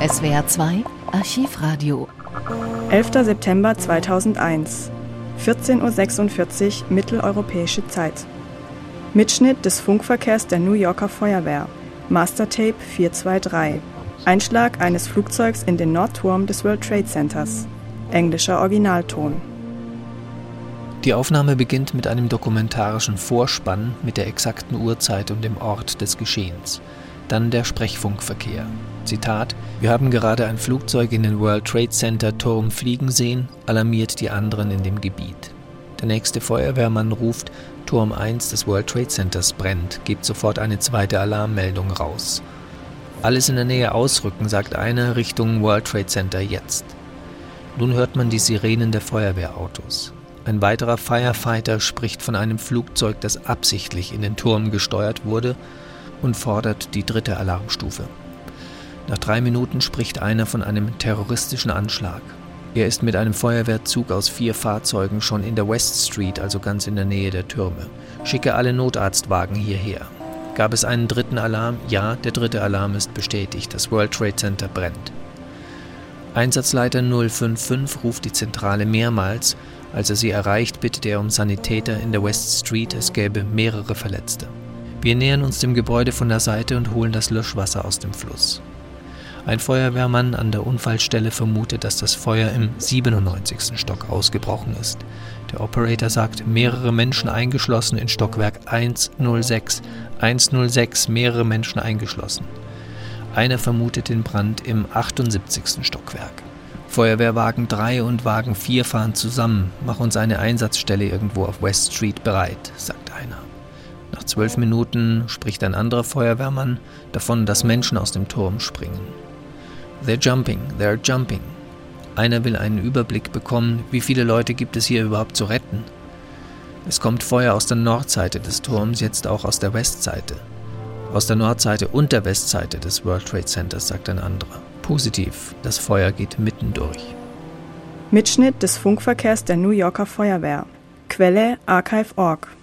SWR 2 Archivradio. 11. September 2001. 14.46 Uhr mitteleuropäische Zeit. Mitschnitt des Funkverkehrs der New Yorker Feuerwehr. Mastertape 423. Einschlag eines Flugzeugs in den Nordturm des World Trade Centers. Englischer Originalton. Die Aufnahme beginnt mit einem dokumentarischen Vorspann mit der exakten Uhrzeit und dem Ort des Geschehens. Dann der Sprechfunkverkehr. Zitat: Wir haben gerade ein Flugzeug in den World Trade Center Turm fliegen sehen, alarmiert die anderen in dem Gebiet. Der nächste Feuerwehrmann ruft: Turm 1 des World Trade Centers brennt, gibt sofort eine zweite Alarmmeldung raus. Alles in der Nähe ausrücken, sagt einer, Richtung World Trade Center jetzt. Nun hört man die Sirenen der Feuerwehrautos. Ein weiterer Firefighter spricht von einem Flugzeug, das absichtlich in den Turm gesteuert wurde und fordert die dritte Alarmstufe. Nach drei Minuten spricht einer von einem terroristischen Anschlag. Er ist mit einem Feuerwehrzug aus vier Fahrzeugen schon in der West Street, also ganz in der Nähe der Türme. Schicke alle Notarztwagen hierher. Gab es einen dritten Alarm? Ja, der dritte Alarm ist bestätigt. Das World Trade Center brennt. Einsatzleiter 055 ruft die Zentrale mehrmals als er sie erreicht, bittet er um Sanitäter in der West Street, es gäbe mehrere Verletzte. Wir nähern uns dem Gebäude von der Seite und holen das Löschwasser aus dem Fluss. Ein Feuerwehrmann an der Unfallstelle vermutet, dass das Feuer im 97. Stock ausgebrochen ist. Der Operator sagt, mehrere Menschen eingeschlossen in Stockwerk 106. 106, mehrere Menschen eingeschlossen. Einer vermutet den Brand im 78. Stockwerk. Feuerwehrwagen 3 und Wagen 4 fahren zusammen. Mach uns eine Einsatzstelle irgendwo auf West Street bereit, sagt einer. Zwölf Minuten spricht ein anderer Feuerwehrmann davon, dass Menschen aus dem Turm springen. They're jumping, they're jumping. Einer will einen Überblick bekommen, wie viele Leute gibt es hier überhaupt zu retten. Es kommt Feuer aus der Nordseite des Turms, jetzt auch aus der Westseite. Aus der Nordseite und der Westseite des World Trade Centers, sagt ein anderer. Positiv, das Feuer geht mittendurch. Mitschnitt des Funkverkehrs der New Yorker Feuerwehr. Quelle archive.org.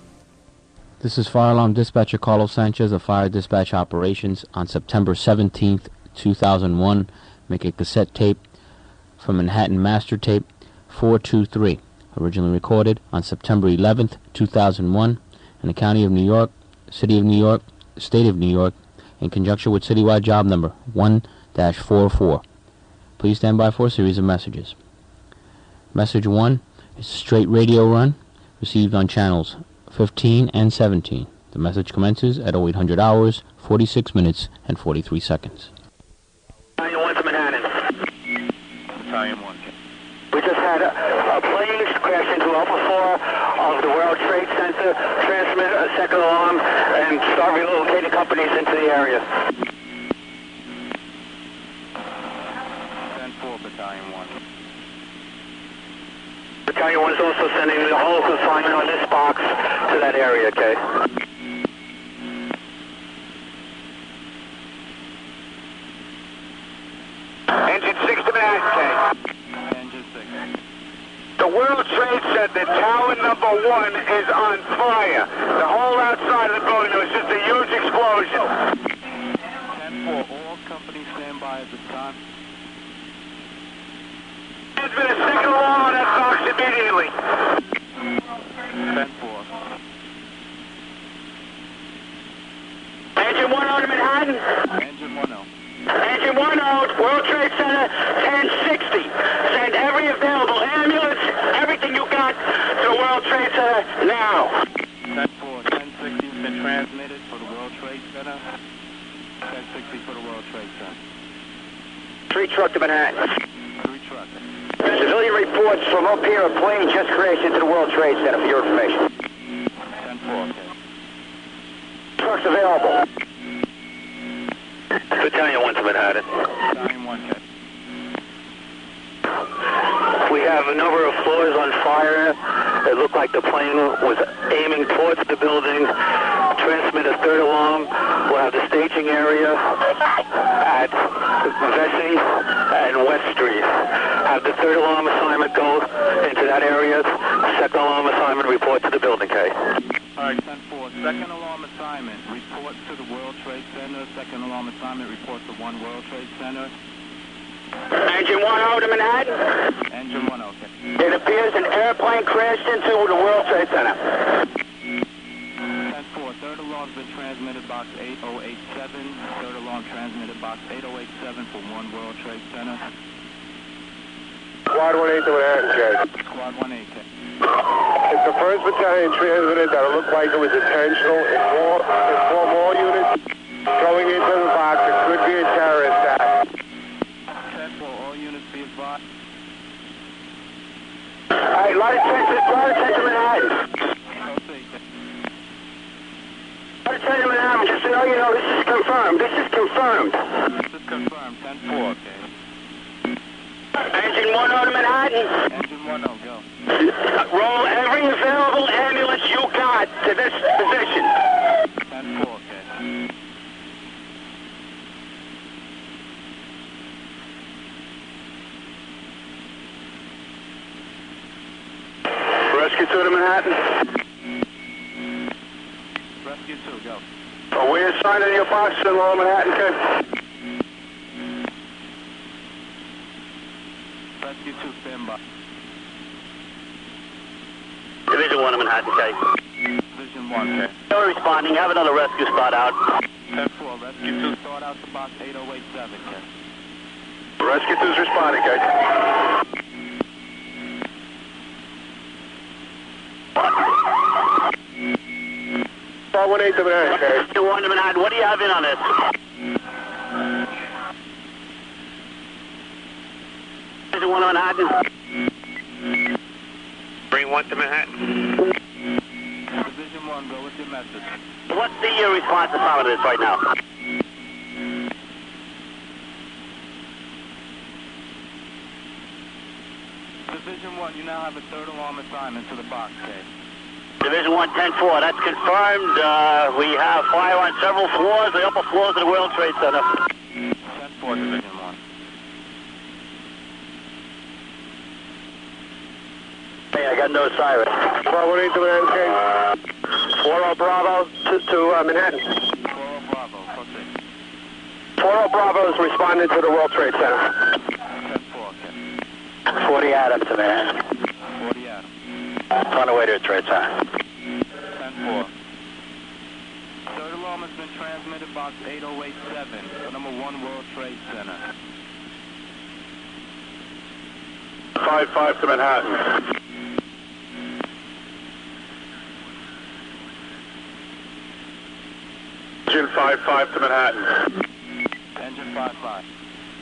This is Fire Alarm Dispatcher Carlos Sanchez of Fire Dispatch Operations on September 17th, 2001. Make a cassette tape from Manhattan Master Tape 423, originally recorded on September 11th, 2001, in the County of New York, City of New York, State of New York, in conjunction with Citywide Job Number 1 44. Please stand by for a series of messages. Message 1 is a straight radio run received on channels 15 and 17. The message commences at 0800 hours, 46 minutes, and 43 seconds. Battalion 1 to Manhattan. Battalion 1. We just had a, a plane crash into Alpha 4 of the World Trade Center, transmit a second alarm, and start relocating companies into the area. Battalion 1. Battalion 1 is also sending the whole consignment on this box to that area, okay? Engine 6 to Manhattan, Engine 6. The World Trade Center, tower number 1 is on fire. The whole outside of the building, was just a huge explosion. 10-4, all companies stand by at this time. There's been a on that box immediately. Engine 1 to Manhattan. Engine 1-0. Engine 1 out, World Trade Center, 1060. Send every available ambulance, everything you got to the World Trade Center now. 10-4, 1060 has been transmitted for the World Trade Center. 1060 for the World Trade Center. Three truck to Manhattan. Three trucks. Civilian reports from up here, a plane just crashed into the World Trade Center for your information. 10-4, okay. Trucks available. Battalion 1 to Manhattan. Battalion 1. We have a number of floors on fire. It looked like the plane was aiming towards the building. Transmit a third alarm. We'll have the staging area at Vesey and West Street. Have the third alarm assignment go into that area. Second alarm assignment report to the building, Kay. All right, 10-4. Second alarm assignment, report to the World Trade Center. Second alarm assignment, report to One World Trade Center. Engine 1 to Manhattan. Engine 1, okay. It appears an airplane crashed into the World Trade Center. 10-4, third alarm's been transmitted box 8087. Third alarm transmitted box 8087 for 1 World Trade Center. Squad 1 8 to Manhattan, Squad 1 8, If the 1st Battalion transmitted that it looked like it was intentional, inform, inform all units going into the box. It could be a terrorist act. 10-4, all units be advised. All right, light attention, light attention Manhattan. Proceed. Attention Manhattan, just to know you know, this is confirmed. This is confirmed. This is confirmed, 10-4, okay. Engine 1 to Manhattan. Engine 1, oh, go. Roll every available ambulance you got to this position. 10-4, okay. Rescue 2 to Manhattan. Rescue 2, go. Are we assigned to your box in Lower Manhattan, Kid? Rescue 2, stand by. Division 1 to Manhattan, K. Division 1, mm-hmm. okay. Still responding. Have another rescue spot out. 10-4, Rescue 2, start out to box 8087, okay. Rescue 2's responding, K. Squad 1 8 to Manhattan, Jay. Rescue 1 to Manhattan. What do you have in on this? Division 1 to Manhattan. Bring 1 to Manhattan. Division 1, go with your message. What's the uh, response to some of this right now? Division 1, you now have a third alarm assignment to the box, okay. Division 1, 10-4. That's confirmed. Uh, we have fire on several floors, the upper floors of the World Trade Center. 10-4, Division 1. Hey, I got no siren. Squad 1 8 to Manhattan, Jay. 4 Bravo to, to uh, Manhattan. 4 Bravo, proceed. 4 Bravo is responding to the World Trade Center. 10-4, okay. 40 Adams to Manhattan. 40 Adam. On the way to the Trade Center. 10-4. Third alarm has been transmitted box 8087 for number 1 World Trade Center. 5-5 to Manhattan. Engine 5-5 to Manhattan. Engine 5-5.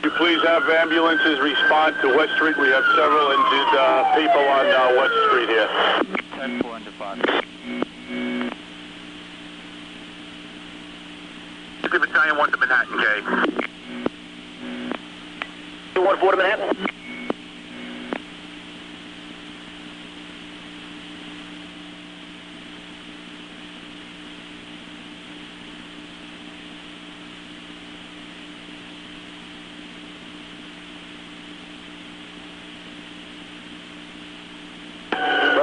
You please have ambulances respond to West Street? We have several injured uh, people on uh, West Street here. 10-4 into 5. City Battalion 1 to Manhattan, K. You want 4 to Manhattan?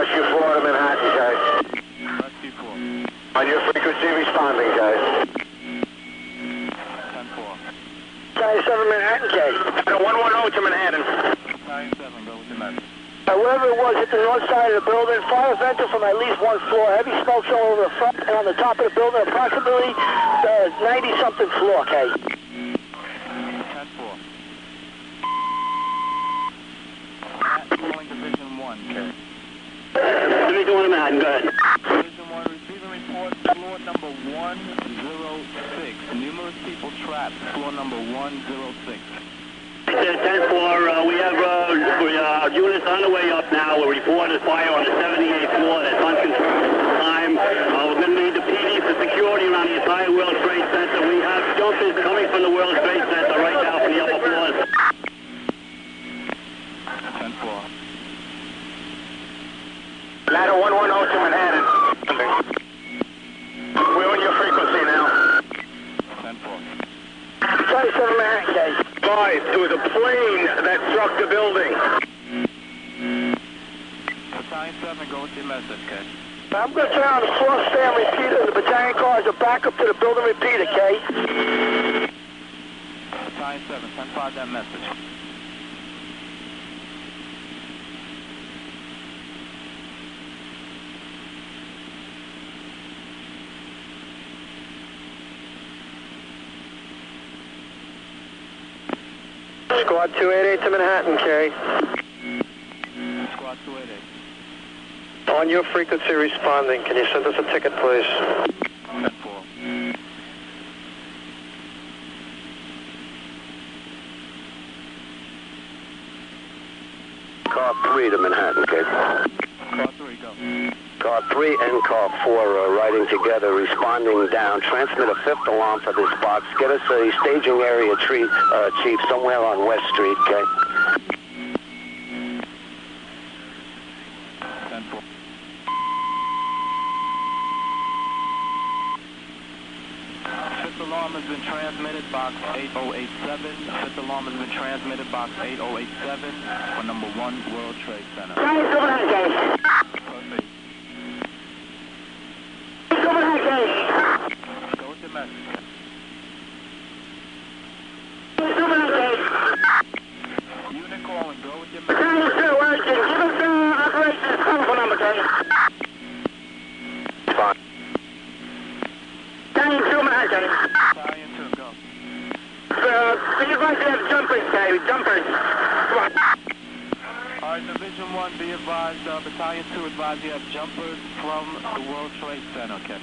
Rescue 4 to Manhattan, guys. Rescue 4. On your frequency responding, guys. 10-4. Battalion 7 Manhattan, K. 110 to Manhattan. Battalion 7, go with your message. Uh, it was, hit the north side of the building. Fire vented from at least one floor. Heavy smoke showing over the front and on the top of the building, approximately the 90-something floor, K. 10-4. Calling Division 1, okay. Division 1 Manhattan, go ahead. Division 1, receiving report, floor number 106. Numerous people trapped, floor number 106. 10 for, uh, we have uh, we, uh, units on the way up now. We're reporting fire on the 78th floor. That's unconfirmed at this time. Uh, we're going to need the PD for security around the entire World Trade Center. We have jumpers coming from the World Trade Center right now from the upper floors. 10-4. Ladder 110 to Manhattan. We're on your frequency now. 10-4. 27 Manhattan, guys. Guys, it was a plane that struck the building. Battalion 7, go with your message, okay. I'm going to turn on the floor stand repeater and the battalion cars are back up to the building repeater, okay? Battalion 7, 10-5 that message. Squad 288 to Manhattan, K. Squad 288. On your frequency responding, can you send us a ticket, please? 10-4. Car 3 to Manhattan, K. Squad 3, go. Car 3 and Car 4 are riding together, responding down. Transmit a fifth alarm for this box. Get us a staging area tree, uh, chief somewhere on West Street, okay? Fifth alarm has been transmitted, box 8087. Fifth alarm has been transmitted, box 8087 for number one World Trade Center. Perfect. Go with your message. Unit calling, go with your message. Fine. Battalion 2, go. All right, Division 1, be advised, uh, Battalion 2 advised you have jumpers from the World Trade Center, okay?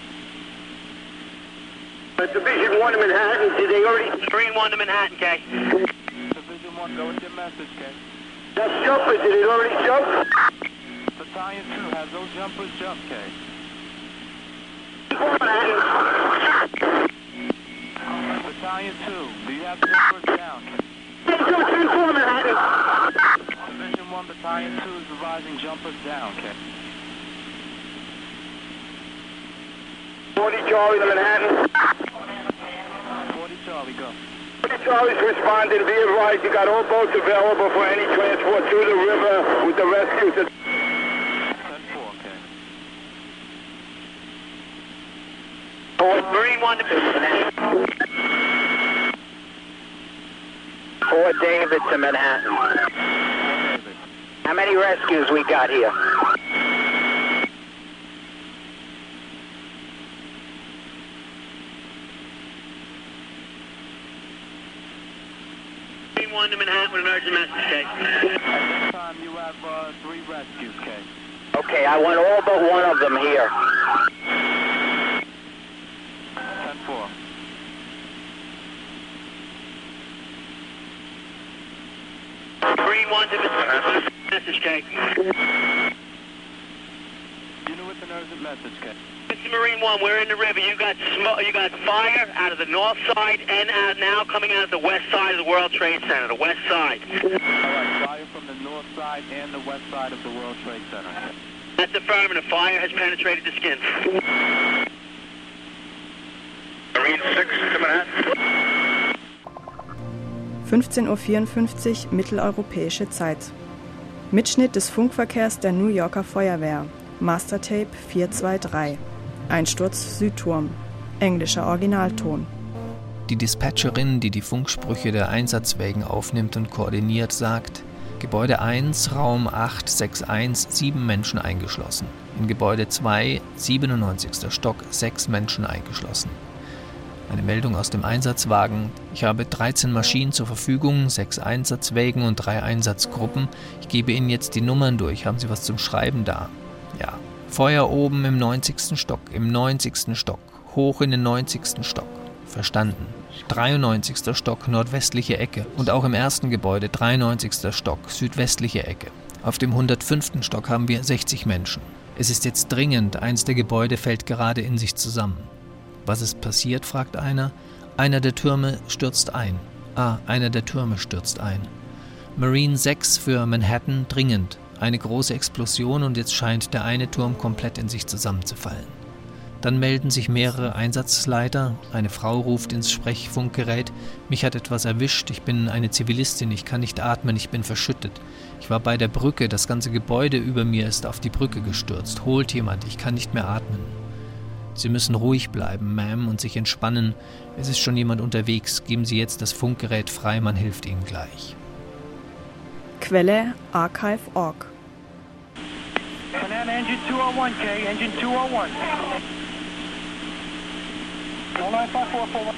Division 1 to Manhattan, did they already... Marine 1 to Manhattan, K. Division 1, go with your message, okay? That's jumpers, did it already jump? Battalion 2, has those jumpers jumped, okay? Battalion 2, do you have jumpers down? Division 1, Battalion 2 is advising jumpers down, okay? 40 Charlie to Manhattan. 40 Charlie, go. 40 Charlie's responding, be advised, you got all boats available for any transport through the river with the rescue. 10-4, okay? Marine 1 to Manhattan. Fort David to Manhattan. How many rescues we got here? Marine 1 to Manhattan with an urgent message, K. At this time, you have uh, three rescues, okay? Okay, I want all but one of them here. 10-4. Marine 1 to Manhattan. Message, K. Unit with an urgent message, okay? Mr. Marine 1, we're in the river. You got smoke, you got fire out of the north side and out now coming out of the west side of the World Trade Center, the west side. All right, fire from the north side and the west side of the World Trade Center. That's affirmative. Fire has penetrated the skin. 15.54 Uhr mitteleuropäische Zeit. Mitschnitt des Funkverkehrs der New Yorker Feuerwehr. Mastertape 423. Einsturz Südturm. Englischer Originalton. Die Dispatcherin, die die Funksprüche der Einsatzwägen aufnimmt und koordiniert, sagt, Gebäude 1, Raum 861, sieben Menschen eingeschlossen. In Gebäude 2, 97. Stock, sechs Menschen eingeschlossen. Eine Meldung aus dem Einsatzwagen. Ich habe 13 Maschinen zur Verfügung, sechs Einsatzwägen und drei Einsatzgruppen. Ich gebe Ihnen jetzt die Nummern durch. Haben Sie was zum Schreiben da? Ja. Feuer oben im 90. Stock, im 90. Stock, hoch in den 90. Stock. Verstanden. 93. Stock, nordwestliche Ecke. Und auch im ersten Gebäude, 93. Stock, südwestliche Ecke. Auf dem 105. Stock haben wir 60 Menschen. Es ist jetzt dringend, eins der Gebäude fällt gerade in sich zusammen. Was ist passiert, fragt einer. Einer der Türme stürzt ein. Ah, einer der Türme stürzt ein. Marine 6 für Manhattan dringend. Eine große Explosion und jetzt scheint der eine Turm komplett in sich zusammenzufallen. Dann melden sich mehrere Einsatzleiter. Eine Frau ruft ins Sprechfunkgerät. Mich hat etwas erwischt. Ich bin eine Zivilistin. Ich kann nicht atmen. Ich bin verschüttet. Ich war bei der Brücke. Das ganze Gebäude über mir ist auf die Brücke gestürzt. Holt jemand. Ich kann nicht mehr atmen. Sie müssen ruhig bleiben, Ma'am, und sich entspannen. Es ist schon jemand unterwegs. Geben Sie jetzt das Funkgerät frei. Man hilft Ihnen gleich. Quelle archive.org. Banana engine 201, K, engine 201. 095441.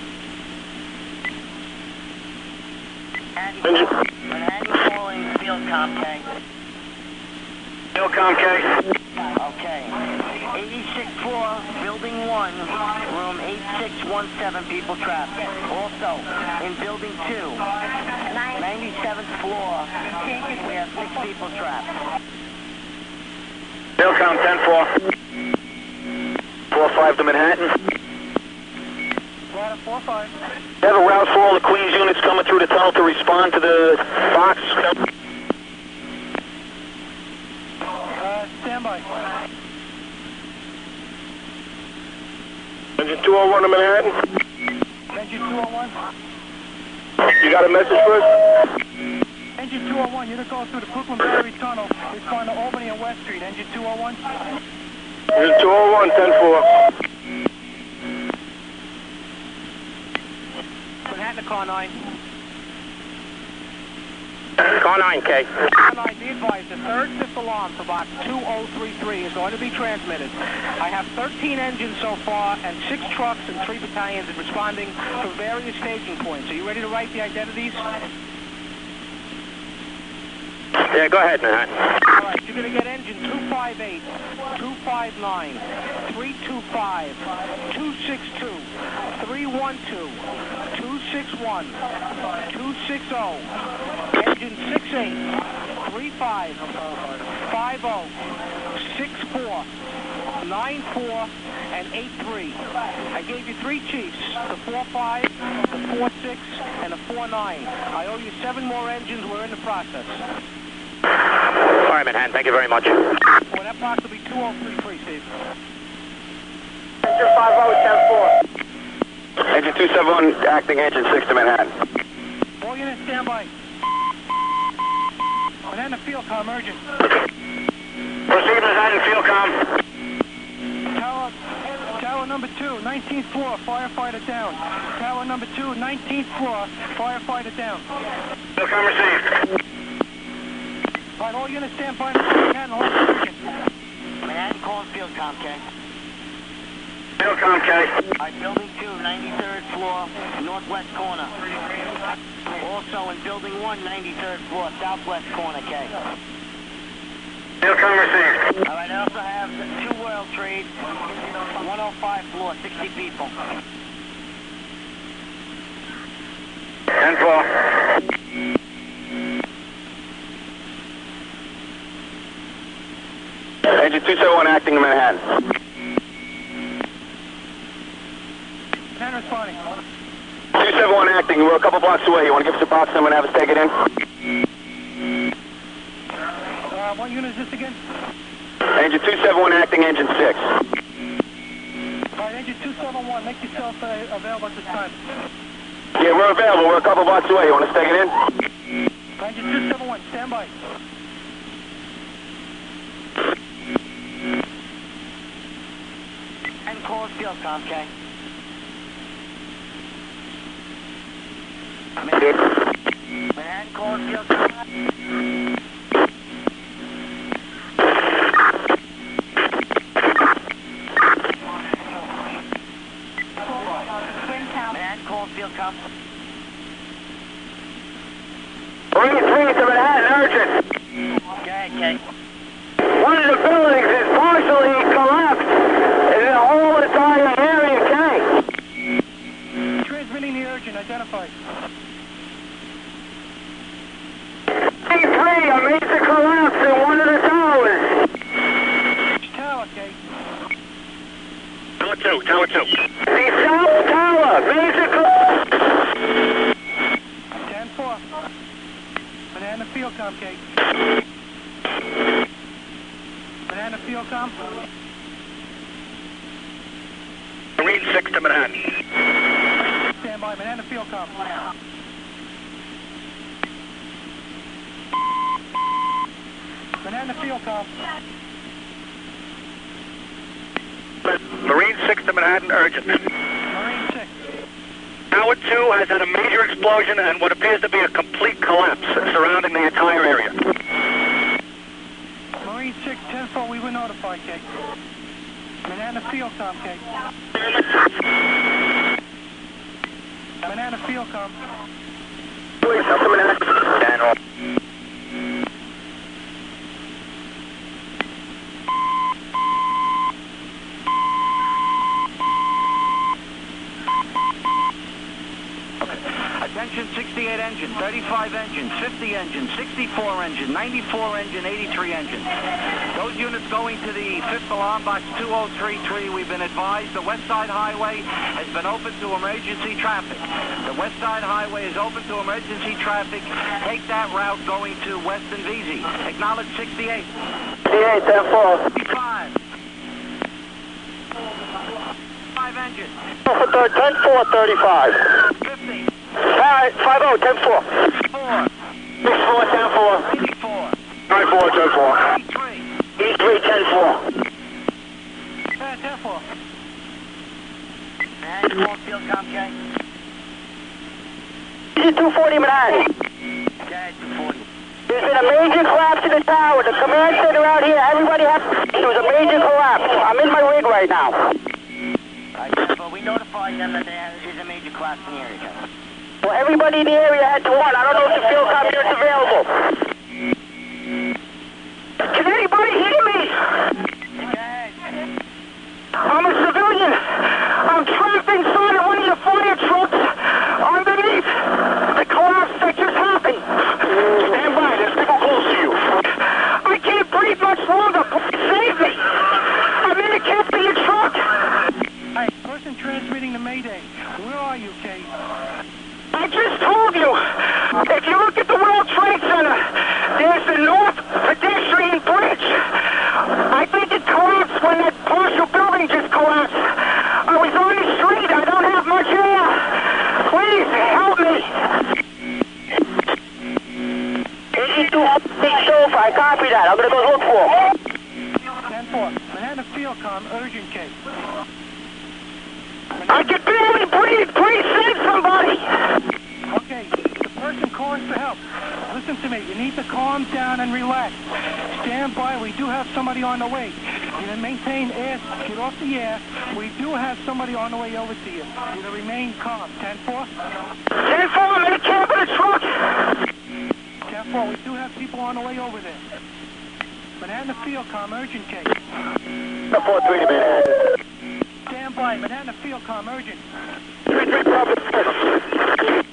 Engine, Manhattan calling field Comcast. Philcom K. Okay. 86th floor, building 1, room 8617, people trapped. Also, in building 2, 97th floor, we have 6 people trapped. Field Com 10-4. 4-5 to Manhattan. Ladder 4-5. Have a route for all the Queens units coming through the tunnel to respond to the box. Uh, standby. Engine 201 to Manhattan. Engine 201. You got a message for us? Engine 201, you're going through the Brooklyn Battery Tunnel. Respond to Albany and West Street. Engine 201. Engine 201, 10-4. Manhattan to car 9. Car 9K. Car 9, be advised, the third fifth alarm for box 2033 is going to be transmitted. I have 13 engines so far and 6 trucks and 3 battalions responding from various staging points. Are you ready to write the identities? Yeah, go ahead, Manhattan. All right, you're going to get engine 258, 259, 325, 262, 312, 261, 260, engine 68, 35, 50, 64, 94, and 83. I gave you three chiefs, the 45, the 46, and the 49. I owe you seven more engines. We're in the process. All right, Manhattan, thank you very much. Well, that box will be 2033, Steve. 50, 10-4. Engine 271, acting engine 6 to Manhattan. All units standby. Banana field com, urgent. Proceed Manhattan Field Com. Tower, tower number two, 19th floor, firefighter down. Tower number two, 19th floor, firefighter down. Field Com received. All right, all units stand by. Manhattan, hold urgent. Manhattan calling field com, Field Com K. All right, building 2, 93rd floor, northwest corner. Also in building 1, 93rd floor, southwest corner, K. Field Com received. All right, I also have two World Trade, 105 floor, 60 people. 10-4. Engine 271, acting to Manhattan. Manhattan responding. 271 acting, we're a couple blocks away. You want to give us a box number and have us take it in? Uh, what unit is this again? Engine 271 acting, engine 6. All right, engine 271, make yourself uh, available at this time. Yeah, we're available. We're a couple blocks away. You want us to take it in? Engine 271, stand by. And call field Comcast. Manhattan calling field Comcast. Manhattan calling field Comcast. Marine 3 to Manhattan, urgent. Go ahead, Kay. One of the buildings is partially collapsed. And the whole entire area, K. Transmitting the urgent, identified. Marine 3, a major collapse in one of the towers. Tower, Kay. Tower 2, Tower 2. The south tower, major collapse. 10-4. Banana field com, Kay. Banana field com. Marine 6 to Manhattan. Stand by, Banana field com. Banana field com. Marine 6 to Manhattan, urgent. Marine 6. Tower 2 has had a major explosion and what appears to be a complete collapse surrounding the entire area. Marine 6, 10-4, we were notified, Kay. Banana field com, Kay. Banana field com. Please, up to Manhattan. Attention 68 engine, 35 engine, 50 engine, 64 engine, 94 engine, 83 engine. Those units going to the fifth alarm box 2033, we've been advised the West Side Highway has been open to emergency traffic. The West Side Highway is open to emergency traffic. Take that route going to West and Vesey. Acknowledge 68. 68, 10 55. Five engine. 4. 10 4, 35. 50. 5 0, 10 4. 4. 6 4, 10 4. 84. 9 4, 10 4. 83. E3, 10 4. Yeah, 10 4. And small field com, K. Easy 240 Manhattan. Okay, 240. There's been a major collapse in the tower. The command center out here, everybody has. There was a major collapse. I'm in my rig right now. Alright, but we notified them that there is a major collapse in the area. Well, everybody in the area had to run. I don't know if the field com unit's available. Can anybody hear me? Go ahead. I'm a civilian. I'm trapped inside of one of your fire trucks underneath the collapse that just happened. Stand by. There's people close to you. I can't breathe much longer. Please save me. I'm in the cab of your truck. Hey, person transmitting the Mayday. Where are you, Kate? I just told you. If you look at the World Trade Center, there's the North Pedestrian Bridge. I think it collapsed when that partial building just collapsed. I was on the street. I don't have much air. Please help me. 82 sofa. I copy that. I'm gonna go look for him. 10 4. Manhattan Field Com, urgent case. I can barely breathe. Please send somebody. Okay, the person calls for help. Listen to me. You need to calm down and relax. Stand by. We do have somebody on the way. You to maintain air. Get off the air. We do have somebody on the way over to you. You to remain calm. 10 4. 10 4. I'm in the cab of the truck. 10 4. We do have people on the way over there. Manhattan Field Com, urgent case. 4 3 to Manhattan. Stand by. Manhattan Field Com, urgent. 3 3 Bravo.